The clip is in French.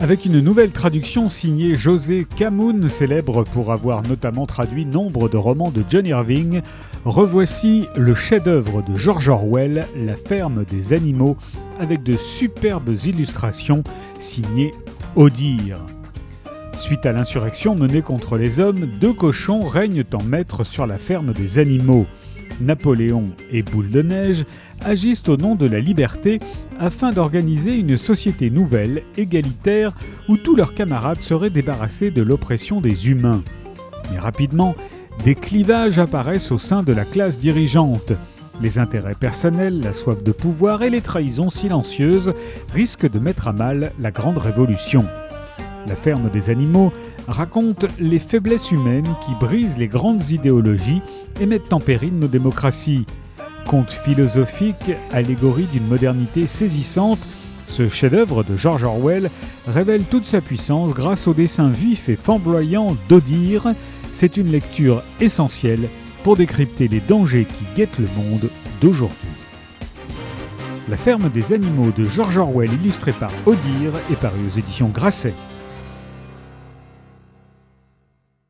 avec une nouvelle traduction signée José Camoun, célèbre pour avoir notamment traduit nombre de romans de John Irving, revoici le chef-d'œuvre de George Orwell, La ferme des animaux, avec de superbes illustrations signées Odir. Suite à l'insurrection menée contre les hommes, deux cochons règnent en maître sur la ferme des animaux. Napoléon et Boule de Neige agissent au nom de la liberté afin d'organiser une société nouvelle, égalitaire, où tous leurs camarades seraient débarrassés de l'oppression des humains. Mais rapidement, des clivages apparaissent au sein de la classe dirigeante. Les intérêts personnels, la soif de pouvoir et les trahisons silencieuses risquent de mettre à mal la grande révolution. La ferme des animaux raconte les faiblesses humaines qui brisent les grandes idéologies et mettent en péril nos démocraties. Conte philosophique, allégorie d'une modernité saisissante, ce chef-d'œuvre de George Orwell révèle toute sa puissance grâce au dessin vif et flamboyant d'Odir. C'est une lecture essentielle pour décrypter les dangers qui guettent le monde d'aujourd'hui. La ferme des animaux de George Orwell illustré par Odir est paru aux éditions Grasset.